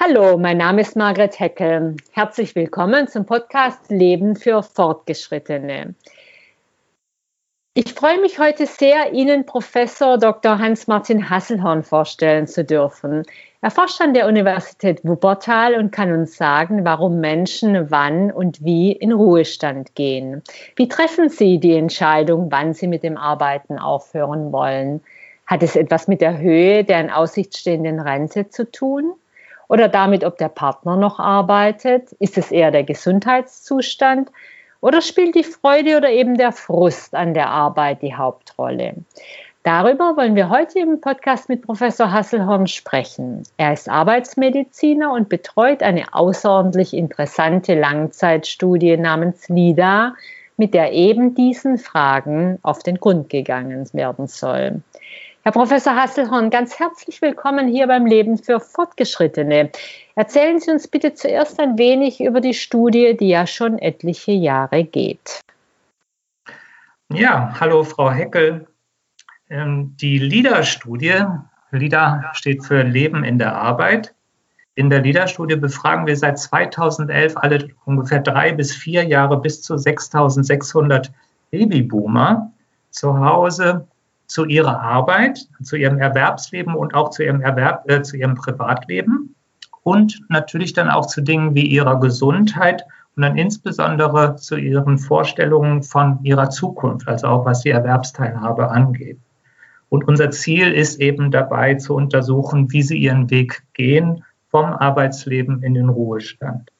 Hallo, mein Name ist Margret Heckel. Herzlich willkommen zum Podcast Leben für Fortgeschrittene. Ich freue mich heute sehr, Ihnen Professor Dr. Hans-Martin Hasselhorn vorstellen zu dürfen. Er forscht an der Universität Wuppertal und kann uns sagen, warum Menschen wann und wie in Ruhestand gehen. Wie treffen Sie die Entscheidung, wann Sie mit dem Arbeiten aufhören wollen? Hat es etwas mit der Höhe der in Aussicht stehenden Rente zu tun? Oder damit, ob der Partner noch arbeitet? Ist es eher der Gesundheitszustand? Oder spielt die Freude oder eben der Frust an der Arbeit die Hauptrolle? Darüber wollen wir heute im Podcast mit Professor Hasselhorn sprechen. Er ist Arbeitsmediziner und betreut eine außerordentlich interessante Langzeitstudie namens LIDA, mit der eben diesen Fragen auf den Grund gegangen werden soll. Herr Professor Hasselhorn, ganz herzlich willkommen hier beim Leben für Fortgeschrittene. Erzählen Sie uns bitte zuerst ein wenig über die Studie, die ja schon etliche Jahre geht. Ja, hallo Frau Heckel. Ähm, die LIDA-Studie, LIDA steht für Leben in der Arbeit. In der LIDA-Studie befragen wir seit 2011 alle ungefähr drei bis vier Jahre bis zu 6600 Babyboomer zu Hause zu ihrer Arbeit, zu ihrem Erwerbsleben und auch zu ihrem, Erwerb, äh, zu ihrem Privatleben und natürlich dann auch zu Dingen wie ihrer Gesundheit und dann insbesondere zu ihren Vorstellungen von ihrer Zukunft, also auch was die Erwerbsteilhabe angeht. Und unser Ziel ist eben dabei zu untersuchen, wie sie ihren Weg gehen vom Arbeitsleben in den Ruhestand.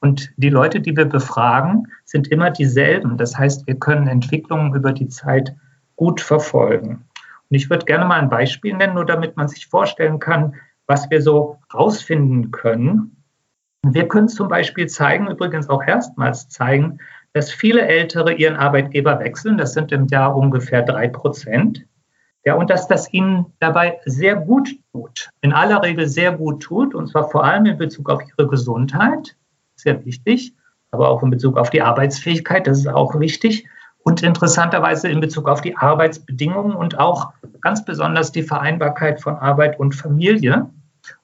Und die Leute, die wir befragen, sind immer dieselben. Das heißt, wir können Entwicklungen über die Zeit gut verfolgen. Und ich würde gerne mal ein Beispiel nennen, nur damit man sich vorstellen kann, was wir so rausfinden können. Wir können zum Beispiel zeigen, übrigens auch erstmals zeigen, dass viele Ältere ihren Arbeitgeber wechseln. Das sind im Jahr ungefähr drei Prozent. Ja, und dass das ihnen dabei sehr gut tut, in aller Regel sehr gut tut, und zwar vor allem in Bezug auf ihre Gesundheit, sehr wichtig, aber auch in Bezug auf die Arbeitsfähigkeit, das ist auch wichtig, und interessanterweise in Bezug auf die Arbeitsbedingungen und auch ganz besonders die Vereinbarkeit von Arbeit und Familie.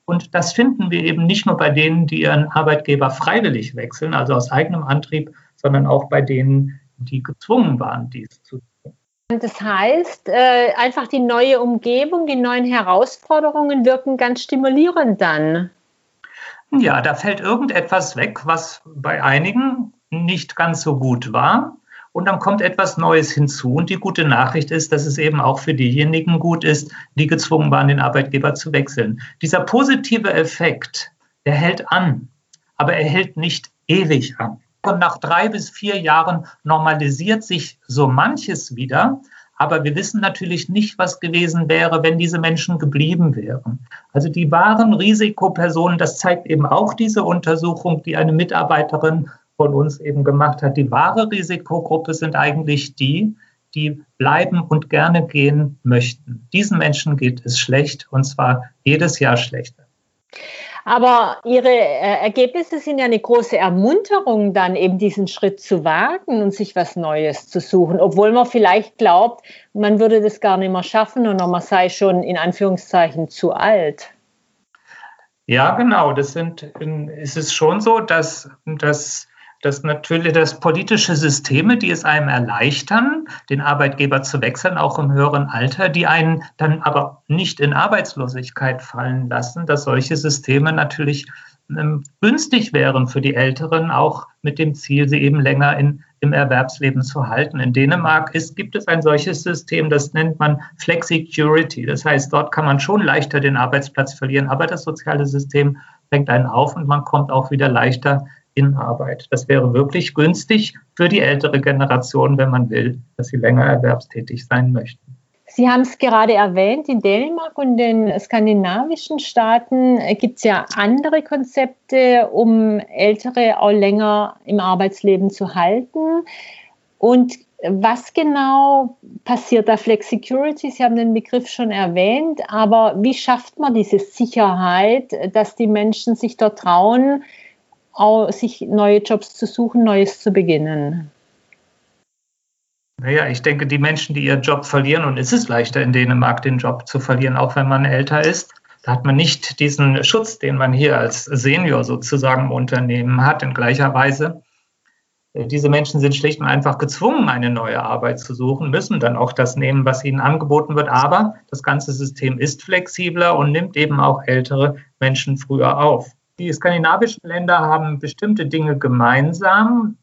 Und das finden wir eben nicht nur bei denen, die ihren Arbeitgeber freiwillig wechseln, also aus eigenem Antrieb, sondern auch bei denen, die gezwungen waren, dies zu tun. Das heißt, äh, einfach die neue Umgebung, die neuen Herausforderungen wirken ganz stimulierend dann. Ja, da fällt irgendetwas weg, was bei einigen nicht ganz so gut war. Und dann kommt etwas Neues hinzu. Und die gute Nachricht ist, dass es eben auch für diejenigen gut ist, die gezwungen waren, den Arbeitgeber zu wechseln. Dieser positive Effekt, der hält an, aber er hält nicht ewig an. Und nach drei bis vier Jahren normalisiert sich so manches wieder. Aber wir wissen natürlich nicht, was gewesen wäre, wenn diese Menschen geblieben wären. Also die wahren Risikopersonen, das zeigt eben auch diese Untersuchung, die eine Mitarbeiterin von uns eben gemacht hat. Die wahre Risikogruppe sind eigentlich die, die bleiben und gerne gehen möchten. Diesen Menschen geht es schlecht und zwar jedes Jahr schlechter. Aber Ihre äh, Ergebnisse sind ja eine große Ermunterung, dann eben diesen Schritt zu wagen und sich was Neues zu suchen, obwohl man vielleicht glaubt, man würde das gar nicht mehr schaffen und man sei schon in Anführungszeichen zu alt. Ja, genau. Das sind, es ist schon so, dass, dass dass natürlich das politische Systeme, die es einem erleichtern, den Arbeitgeber zu wechseln, auch im höheren Alter, die einen dann aber nicht in Arbeitslosigkeit fallen lassen, dass solche Systeme natürlich ähm, günstig wären für die Älteren, auch mit dem Ziel, sie eben länger in, im Erwerbsleben zu halten. In Dänemark ist, gibt es ein solches System, das nennt man Flexicurity. Das heißt, dort kann man schon leichter den Arbeitsplatz verlieren, aber das soziale System fängt einen auf und man kommt auch wieder leichter in Arbeit. Das wäre wirklich günstig für die ältere Generation, wenn man will, dass sie länger erwerbstätig sein möchten. Sie haben es gerade erwähnt, in Dänemark und den skandinavischen Staaten gibt es ja andere Konzepte, um Ältere auch länger im Arbeitsleben zu halten. Und was genau passiert da Flexicurity? Sie haben den Begriff schon erwähnt, aber wie schafft man diese Sicherheit, dass die Menschen sich dort trauen, sich neue Jobs zu suchen, Neues zu beginnen? Naja, ich denke, die Menschen, die ihren Job verlieren, und es ist leichter in Dänemark, den Job zu verlieren, auch wenn man älter ist, Da hat man nicht diesen Schutz, den man hier als Senior sozusagen im Unternehmen hat, in gleicher Weise. Äh, diese Menschen sind schlicht und einfach gezwungen, eine neue Arbeit zu suchen, müssen dann auch das nehmen, was ihnen angeboten wird. Aber das ganze System ist flexibler und nimmt eben auch ältere Menschen früher auf. Die skandinavischen Länder haben bestimmte Dinge gemeinsam,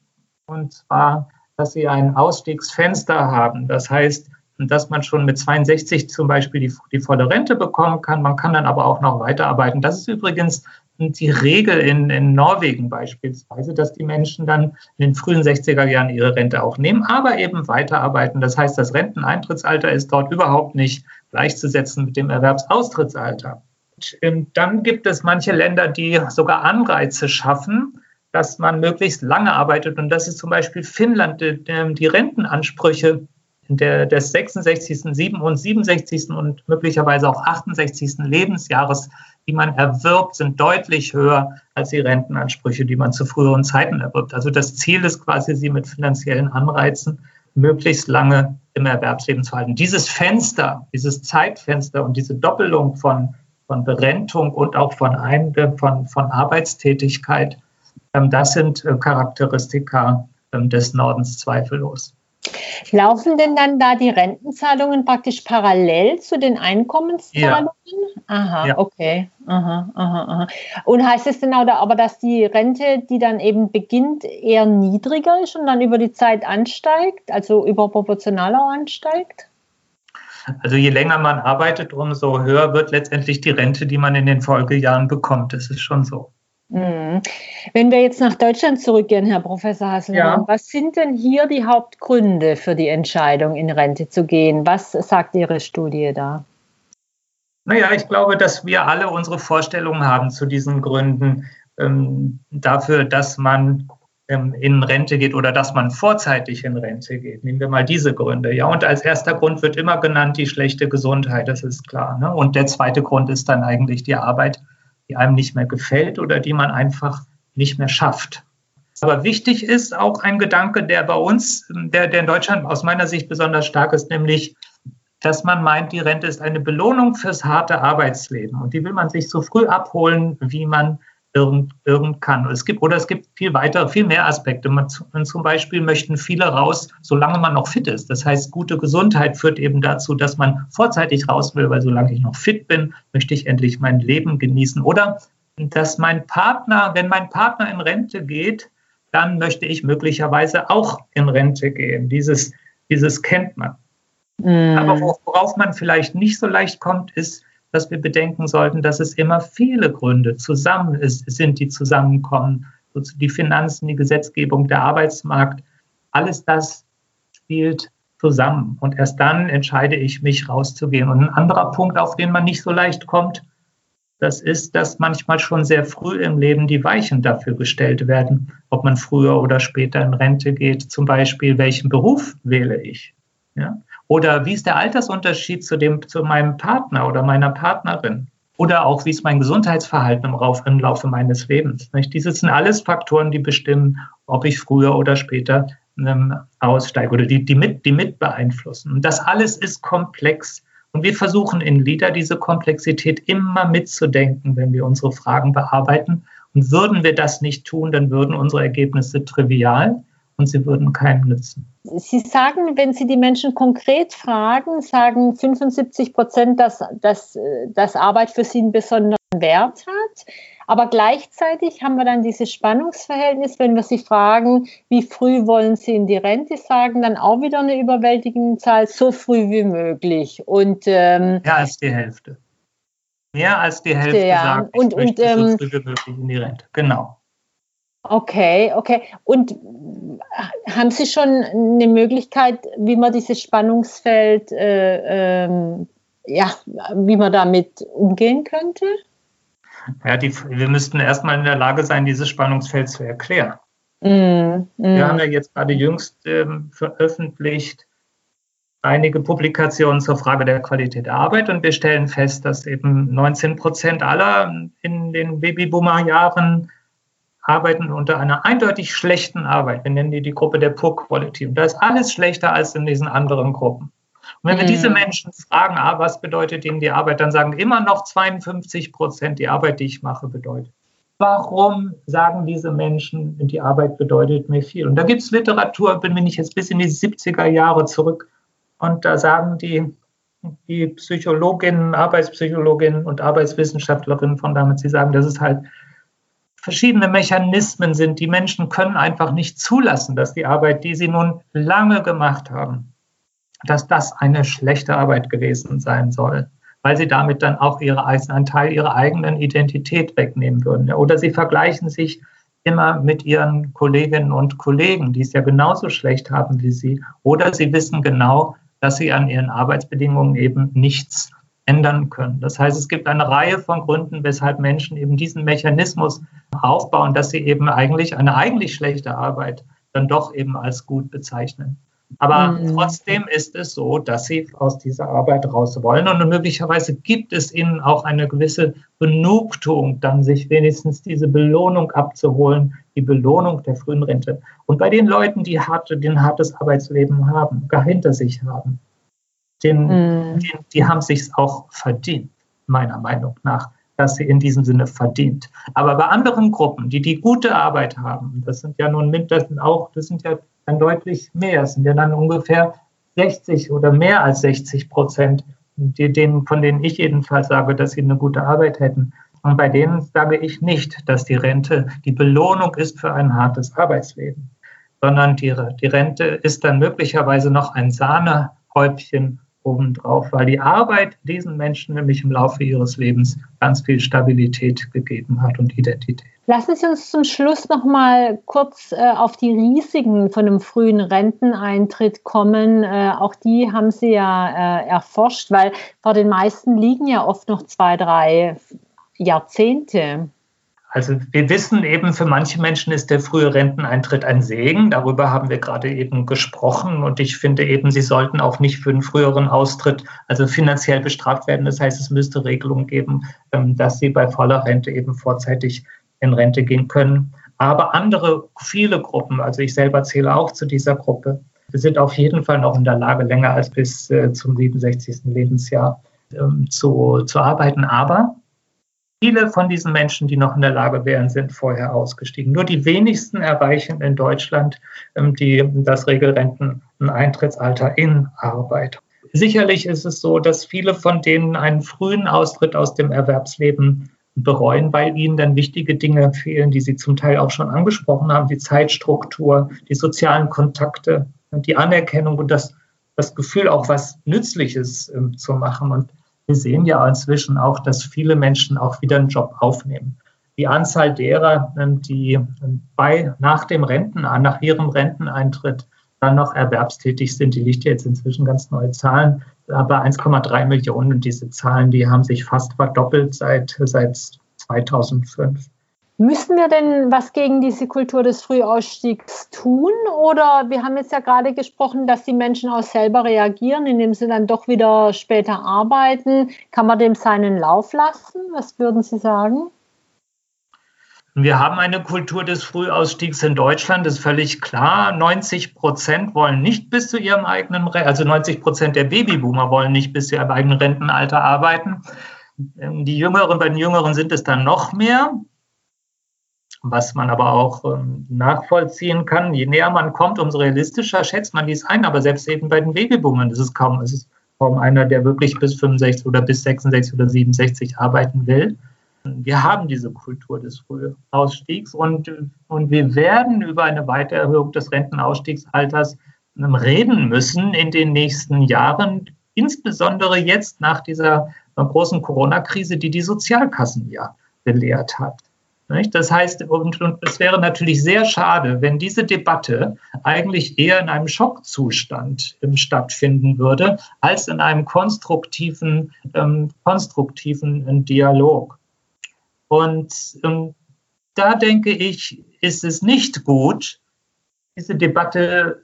und zwar, dass sie ein Ausstiegsfenster haben. Das heißt, dass man schon mit 62 zum Beispiel die, die volle Rente bekommen kann. Man kann dann aber auch noch weiterarbeiten. Das ist übrigens die Regel in, in Norwegen beispielsweise, dass die Menschen dann in den frühen 60er Jahren ihre Rente auch nehmen, aber eben weiterarbeiten. Das heißt, das Renteneintrittsalter ist dort überhaupt nicht gleichzusetzen mit dem Erwerbsaustrittsalter. Ähm, dann gibt es manche Länder, die sogar Anreize schaffen, dass man möglichst lange arbeitet. Und das ist zum Beispiel Finnland, die, die Rentenansprüche der, des 66., 67. und möglicherweise auch 68. Lebensjahres, die man erwirbt, sind deutlich höher als die Rentenansprüche, die man zu früheren Zeiten erwirbt. Also das Ziel ist quasi, sie mit finanziellen Anreizen möglichst lange im Erwerbsleben zu halten. Dieses Fenster, dieses Zeitfenster und diese Doppelung von, von Berentung und auch von, Ein von, von Arbeitstätigkeit, ähm, das sind äh, Charakteristika ähm, des Nordens zweifellos. Laufen denn dann da die Rentenzahlungen praktisch parallel zu den Einkommenszahlungen? Ja. Aha, ja. okay. Aha, aha, aha. Und heißt es denn auch da, aber, dass die Rente, die dann eben beginnt, eher niedriger ist und dann über die Zeit ansteigt, also überproportional auch ansteigt? Also je länger man arbeitet, umso höher wird letztendlich die Rente, die man in den Folgejahren bekommt. Das ist schon so. Mhm. Wenn wir jetzt nach Deutschland zurückgehen, Herr Professor Hasselmann, ja. was sind denn hier die Hauptgründe für die Entscheidung, in Rente zu gehen? Was sagt Ihre Studie da? Naja, ich glaube, dass wir alle unsere Vorstellungen haben zu diesen Gründen ähm, dafür, dass man ähm, in Rente geht oder dass man vorzeitig in Rente geht. Nehmen wir mal diese Gründe. Ja, und als erster Grund wird immer genannt die schlechte Gesundheit, das ist klar. Ne? Und der zweite Grund ist dann eigentlich die Arbeit die einem nicht mehr gefällt oder die man einfach nicht mehr schafft. Aber wichtig ist auch ein Gedanke, der bei uns, der, der in Deutschland aus meiner Sicht besonders stark ist, nämlich, dass man meint, die Rente ist eine Belohnung fürs harte Arbeitsleben. Und die will man sich so früh abholen, wie man irgend, irgend kann. Es gibt, oder es gibt viel weitere, viel mehr Aspekte. Man, zum Beispiel möchten viele raus, solange man noch fit ist. Das heißt, gute Gesundheit führt eben dazu, dass man vorzeitig raus will, weil solange ich noch fit bin, möchte ich endlich mein Leben genießen. Oder dass mein Partner, wenn mein Partner in Rente geht, dann möchte ich möglicherweise auch in Rente gehen. Dieses, dieses kennt man. Mm. Aber worauf man vielleicht nicht so leicht kommt, ist, dass wir bedenken sollten, dass es immer viele Gründe zusammen ist, sind, die zusammenkommen. Die Finanzen, die Gesetzgebung, der Arbeitsmarkt, alles das spielt zusammen. Und erst dann entscheide ich mich rauszugehen. Und ein anderer Punkt, auf den man nicht so leicht kommt, das ist, dass manchmal schon sehr früh im Leben die Weichen dafür gestellt werden, ob man früher oder später in Rente geht. Zum Beispiel, welchen Beruf wähle ich? Ja? Oder wie ist der Altersunterschied zu, dem, zu meinem Partner oder meiner Partnerin? Oder auch, wie ist mein Gesundheitsverhalten im, Laufe meines Lebens? Nicht? Diese sind alles Faktoren, die bestimmen, ob ich früher oder später ähm, aussteige oder die, die, mit, die mit beeinflussen. Und das alles ist komplex. Und wir versuchen in LIDA diese Komplexität immer mitzudenken, wenn wir unsere Fragen bearbeiten. Und würden wir das nicht tun, dann würden unsere Ergebnisse trivial und sie würden keinem nützen. Sie sagen, wenn Sie die Menschen konkret fragen, sagen 75 Prozent, dass, dass, dass Arbeit für sie einen besonderen Wert hat. Aber gleichzeitig haben wir dann dieses Spannungsverhältnis, wenn wir sie fragen, wie früh wollen sie in die Rente, sagen dann auch wieder eine überwältigende Zahl, so früh wie möglich. Und, ähm, Mehr als die Hälfte. Mehr als die Hälfte ja. sagt, ich und, möchte und, ähm, so früh wie möglich in die Rente. Genau. Okay, okay. Und haben Sie schon eine Möglichkeit, wie man dieses Spannungsfeld, äh, ähm, ja, wie man damit umgehen könnte? Ja, die, wir müssten erstmal in der Lage sein, dieses Spannungsfeld zu erklären. Mm, mm. Wir haben ja jetzt gerade jüngst ähm, veröffentlicht einige Publikationen zur Frage der Qualität der Arbeit und wir stellen fest, dass eben 19 Prozent aller in den Babyboomer-Jahren arbeiten unter einer eindeutig schlechten Arbeit. Wir nennen die die Gruppe der Poor Quality. Und da ist alles schlechter als in diesen anderen Gruppen. Und wenn wir diese mhm. Menschen fragen, ah, was bedeutet ihnen die Arbeit, dann sagen immer noch 52 Prozent, die Arbeit, die ich mache, bedeutet. Warum sagen diese Menschen, die Arbeit bedeutet mir viel? Und da gibt es Literatur, bin ich jetzt bis in die 70er Jahre zurück, und da sagen die, die Psychologinnen, Arbeitspsychologinnen und Arbeitswissenschaftlerinnen von damals, sie sagen, dass es halt verschiedene Mechanismen sind. Die Menschen können einfach nicht zulassen, dass die Arbeit, die sie nun lange gemacht haben, dass das eine schlechte Arbeit gewesen sein soll, weil sie damit dann auch ihre, einen Teil ihrer eigenen Identität wegnehmen würden. Oder sie vergleichen sich immer mit ihren Kolleginnen und Kollegen, die es ja genauso schlecht haben wie sie. Oder sie wissen genau, dass sie an ihren Arbeitsbedingungen eben nichts ändern können. Das heißt, es gibt eine Reihe von Gründen, weshalb Menschen eben diesen Mechanismus aufbauen, dass sie eben eigentlich eine eigentlich schlechte Arbeit dann doch eben als gut bezeichnen. Aber mhm. trotzdem ist es so, dass sie aus dieser Arbeit raus wollen und möglicherweise gibt es ihnen auch eine gewisse Genugtuung, dann sich wenigstens diese Belohnung abzuholen, die Belohnung der frühen Rente. Und bei den Leuten, die, harte, die ein hartes Arbeitsleben haben, gar hinter sich haben, den, mhm. die, die haben sich auch verdient, meiner Meinung nach dass sie in diesem Sinne verdient. Aber bei anderen Gruppen, die die gute Arbeit haben, das sind ja nun mindestens auch, das sind ja dann deutlich mehr. Es sind ja dann ungefähr 60 oder mehr als 60 Prozent, die, denen, von denen ich jedenfalls sage, dass sie eine gute Arbeit hätten. Und bei denen sage ich nicht, dass die Rente die Belohnung ist für ein hartes Arbeitsleben, sondern die, die Rente ist dann möglicherweise noch ein Sahnehäubchen obendrauf, weil die Arbeit diesen Menschen nämlich im Laufe ihres Lebens ganz viel Stabilität gegeben hat und Identität. Lassen Sie uns zum Schluss noch mal kurz äh, auf die Risiken von einem frühen Renteneintritt kommen. Äh, auch die haben Sie ja äh, erforscht, weil vor den meisten liegen ja oft noch zwei, drei Jahrzehnte. Also wir wissen eben, für manche Menschen ist der frühe Renteneintritt ein Segen. Darüber haben wir gerade eben gesprochen. Und ich finde eben, sie sollten auch nicht für einen früheren Austritt, also finanziell bestraft werden. Das heißt, es müsste Regelungen geben, ähm, dass sie bei voller Rente eben vorzeitig in Rente gehen können. Aber andere, viele Gruppen, also ich selber zähle auch zu dieser Gruppe, sind auf jeden Fall noch in der Lage, länger als bis äh, zum 67. Lebensjahr ähm, zu, zu arbeiten. Aber Viele von diesen Menschen, die noch in der Lage wären, sind vorher ausgestiegen. Nur die wenigsten erreichen in Deutschland ähm, die, das Regelrenteneintrittsalter in Arbeit. Sicherlich ist es so, dass viele von denen einen frühen Austritt aus dem Erwerbsleben bereuen, weil ihnen dann wichtige Dinge fehlen, die sie zum Teil auch schon angesprochen haben, die Zeitstruktur, die sozialen Kontakte, die Anerkennung und das, das Gefühl, auch was Nützliches äh, zu machen. Und wir sehen ja inzwischen auch, dass viele Menschen auch wieder einen Job aufnehmen. Die Anzahl derer, ähm, die ähm, bei, nach dem Renten, nach ihrem Renteneintritt dann noch erwerbstätig sind, die liegt jetzt inzwischen ganz neue Zahlen, aber 1,3 Millionen. Und diese Zahlen, die haben sich fast verdoppelt seit, seit 2005. Müssen wir denn was gegen diese Kultur des Frühausstiegs tun? Oder wir haben jetzt ja gerade gesprochen, dass die Menschen auch selber reagieren, indem sie dann doch wieder später arbeiten. Kann man dem seinen Lauf lassen? Was würden Sie sagen? Wir haben eine Kultur des Frühausstiegs in Deutschland, das ist völlig klar. 90 Prozent wollen nicht bis zu ihrem eigenen, also 90 Prozent der Babyboomer wollen nicht bis zu ihrem eigenen Rentenalter arbeiten. Die Jüngeren, bei den Jüngeren sind es dann noch mehr was man aber auch ähm, nachvollziehen kann. Je näher man kommt, umso realistischer schätzt man dies ein. Aber selbst eben bei den Babyboomern ist es kaum, ist es kaum einer, der wirklich bis 65 oder bis 66 oder 67 arbeiten will. Wir haben diese Kultur des Frühausstiegs und, und wir werden über eine Weitererhöhung des Rentenausstiegsalters ähm, reden müssen in den nächsten Jahren, insbesondere jetzt nach dieser äh, großen Corona-Krise, die die Sozialkassen ja belehrt hat. Das heißt, und, und es wäre natürlich sehr schade, wenn diese Debatte eigentlich eher in einem Schockzustand ähm, stattfinden würde, als in einem konstruktiven, ähm, konstruktiven äh, Dialog. Und ähm, da denke ich, ist es nicht gut, diese Debatte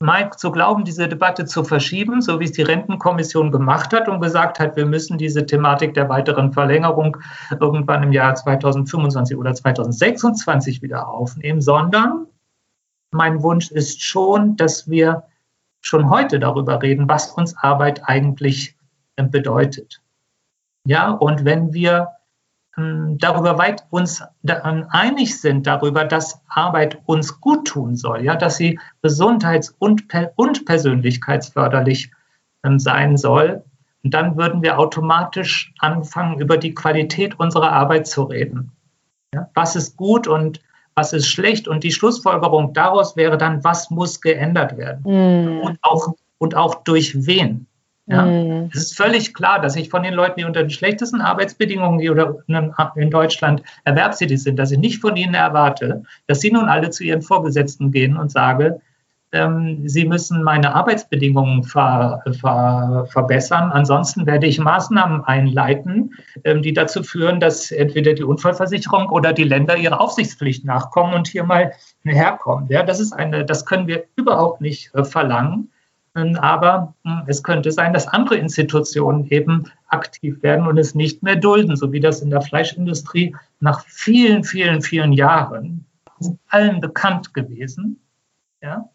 Mike zu glauben, diese Debatte zu verschieben, so wie es die Rentenkommission gemacht hat und gesagt hat, wir müssen diese Thematik der weiteren Verlängerung irgendwann im Jahr 2025 oder 2026 wieder aufnehmen, sondern mein Wunsch ist schon, dass wir schon heute darüber reden, was uns Arbeit eigentlich bedeutet. Ja, und wenn wir darüber weit uns ähm, einig sind darüber, dass Arbeit uns gut tun soll, ja, dass sie gesundheits- und, und persönlichkeitsförderlich ähm, sein soll, dann würden wir automatisch anfangen, über die Qualität unserer Arbeit zu reden. Ja, was ist gut und was ist schlecht? Und die Schlussfolgerung daraus wäre dann, was muss geändert werden? Mm. Und, auch, und auch durch wen? Ja? Mm. Es ist völlig klar, dass ich von den Leuten, die unter den schlechtesten Arbeitsbedingungen oder in Deutschland erwerbstätig sind, dass ich nicht von ihnen erwarte, dass sie nun alle zu ihren Vorgesetzten gehen und sage, ähm, sie müssen meine Arbeitsbedingungen ver, ver, verbessern. Ansonsten werde ich Maßnahmen einleiten, ähm, die dazu führen, dass entweder die Unfallversicherung oder die Länder ihrer Aufsichtspflicht nachkommen und hier mal herkommen. Ja, das ist eine, das können wir überhaupt nicht äh, verlangen. Aber hm, es könnte sein, dass andere Institutionen eben aktiv werden und es nicht mehr dulden, so wie das in der Fleischindustrie nach vielen, vielen, vielen Jahren allen bekannt gewesen. Ja,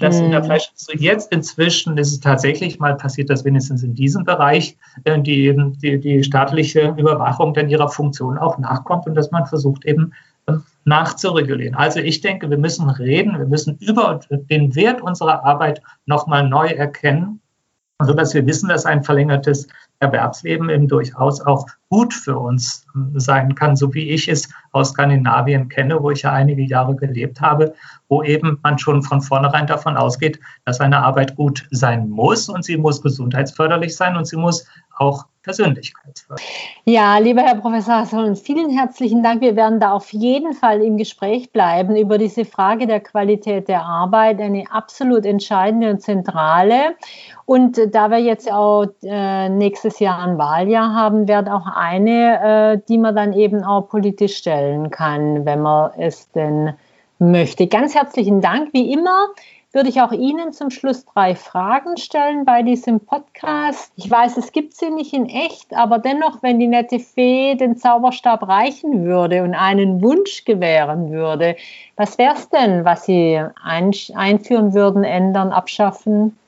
dass in der mhm. Fleischindustrie jetzt inzwischen ist es tatsächlich mal passiert, dass wenigstens in diesem Bereich äh, die, die, die staatliche Überwachung dann ihrer Funktion auch nachkommt und dass man versucht eben nachzuregulieren. Also ich denke, wir müssen reden, wir müssen über den Wert unserer Arbeit nochmal neu erkennen, sodass wir wissen, dass ein verlängertes Erwerbsleben eben durchaus auch gut für uns äh, sein kann, so wie ich es aus Skandinavien kenne, wo ich ja einige Jahre gelebt habe, wo eben man schon von vornherein davon ausgeht, dass eine Arbeit gut sein muss und sie muss gesundheitsförderlich sein und sie muss auch persönlichkeitsförderlich. Ja, lieber Herr Professor Hasseln, vielen herzlichen Dank. Wir werden da auf jeden Fall im Gespräch bleiben über diese Frage der Qualität der Arbeit, eine absolut entscheidende und zentrale. Und da wir jetzt auch äh, nächstes Jahr ein Wahljahr haben, wird auch eine, äh, die man dann eben auch politisch stellen kann, wenn man es denn möchte. Ganz herzlichen Dank. Wie immer würde ich auch Ihnen zum Schluss drei Fragen stellen bei diesem Podcast. Ich weiß, es gibt sie nicht in echt, aber dennoch, wenn die nette Fee den Zauberstab reichen würde und einen Wunsch gewähren würde, was wäre es denn, was Sie einführen würden, ändern, abschaffen?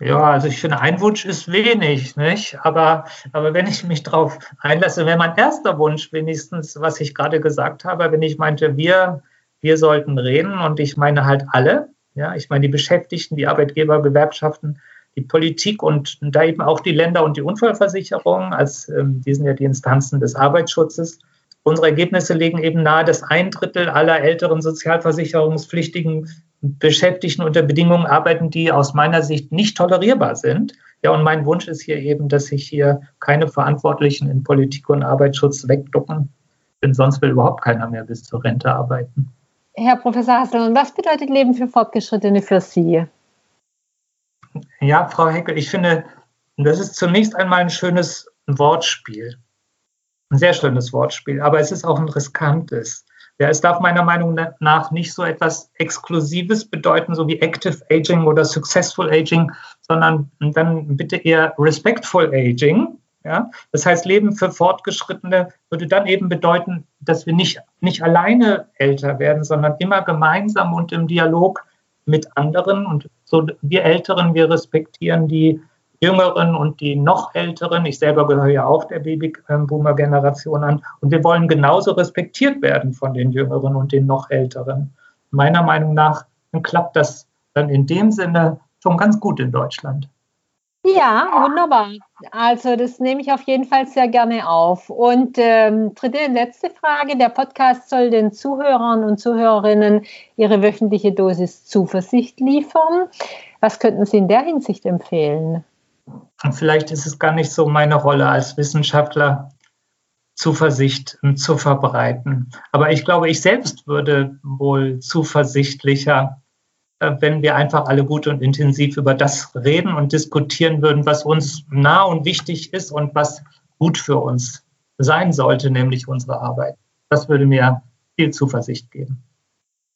Ja, also ich finde, ein Wunsch ist wenig, nicht? Aber, aber wenn ich mich darauf einlasse, wäre mein erster Wunsch wenigstens, was ich gerade gesagt habe, wenn ich meinte, wir, wir sollten reden und ich meine halt alle, ja, ich meine die Beschäftigten, die Arbeitgeber, Gewerkschaften, die Politik und da eben auch die Länder und die Unfallversicherung, als ähm, die sind ja die Instanzen des Arbeitsschutzes. Unsere Ergebnisse legen eben nahe, dass ein Drittel aller älteren sozialversicherungspflichtigen Beschäftigten unter Bedingungen arbeiten, die aus meiner Sicht nicht tolerierbar sind. Ja, und mein Wunsch ist hier eben, dass sich hier keine Verantwortlichen in Politik und Arbeitsschutz wegducken, denn sonst will überhaupt keiner mehr bis zur Rente arbeiten. Herr Professor Hasselmann, was bedeutet Leben für Fortgeschrittene für Sie? Ja, Frau Heckel, ich finde, das ist zunächst einmal ein schönes Wortspiel. Ein sehr schönes Wortspiel, aber es ist auch ein riskantes. Ja, es darf meiner Meinung nach nicht so etwas Exklusives bedeuten, so wie Active Aging oder Successful Aging, sondern dann bitte eher Respectful Aging. Ja? Das heißt, Leben für Fortgeschrittene würde dann eben bedeuten, dass wir nicht, nicht alleine älter werden, sondern immer gemeinsam und im Dialog mit anderen. Und so wir Älteren, wir respektieren die Jüngeren und die noch Älteren. Ich selber gehöre ja auch der Babyboomer-Generation an. Und wir wollen genauso respektiert werden von den Jüngeren und den noch Älteren. Meiner Meinung nach klappt das dann in dem Sinne schon ganz gut in Deutschland. Ja, wunderbar. Also das nehme ich auf jeden Fall sehr gerne auf. Und ähm, dritte und letzte Frage. Der Podcast soll den Zuhörern und Zuhörerinnen ihre wöchentliche Dosis Zuversicht liefern. Was könnten Sie in der Hinsicht empfehlen? Und vielleicht ist es gar nicht so meine Rolle als Wissenschaftler, Zuversicht zu verbreiten. Aber ich glaube, ich selbst würde wohl zuversichtlicher, äh, wenn wir einfach alle gut und intensiv über das reden und diskutieren würden, was uns nah und wichtig ist und was gut für uns sein sollte, nämlich unsere Arbeit. Das würde mir viel Zuversicht geben.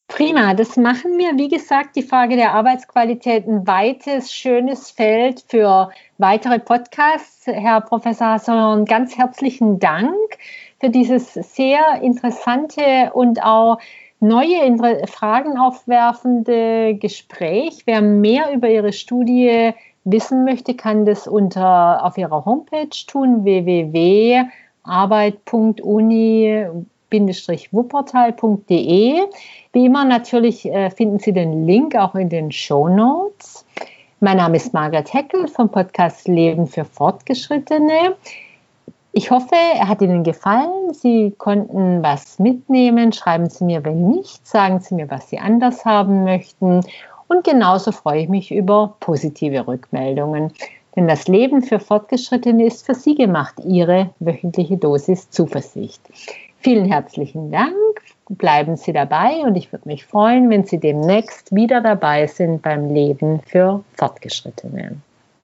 Prima, das machen wir. Wie gesagt, die Frage der Arbeitsqualität ein weites, schönes Feld für weitere Podcasts. Herr Professor Hasselhorn, ganz herzlichen Dank für dieses sehr interessante und auch neue Fragen aufwerfende Gespräch. Wer mehr über Ihre Studie wissen möchte, kann das unter auf Ihrer Homepage tun www.arbeit.uni-wuppertal.de. Wie immer natürlich äh, finden Sie den Link auch in den Show Notes. Mein Name ist Margaret Heckel vom Podcast Leben für Fortgeschrittene. Ich hoffe, er hat Ihnen gefallen. Sie konnten was mitnehmen. Schreiben Sie mir, wenn nicht. Sagen Sie mir, was Sie anders haben möchten. Und genauso freue ich mich über positive Rückmeldungen. Denn das Leben für Fortgeschrittene ist für Sie gemacht. Ihre wöchentliche Dosis Zuversicht. Vielen herzlichen Dank. Bleiben Sie dabei und ich würde mich freuen, wenn Sie demnächst wieder dabei sind beim Leben für Fortgeschrittene.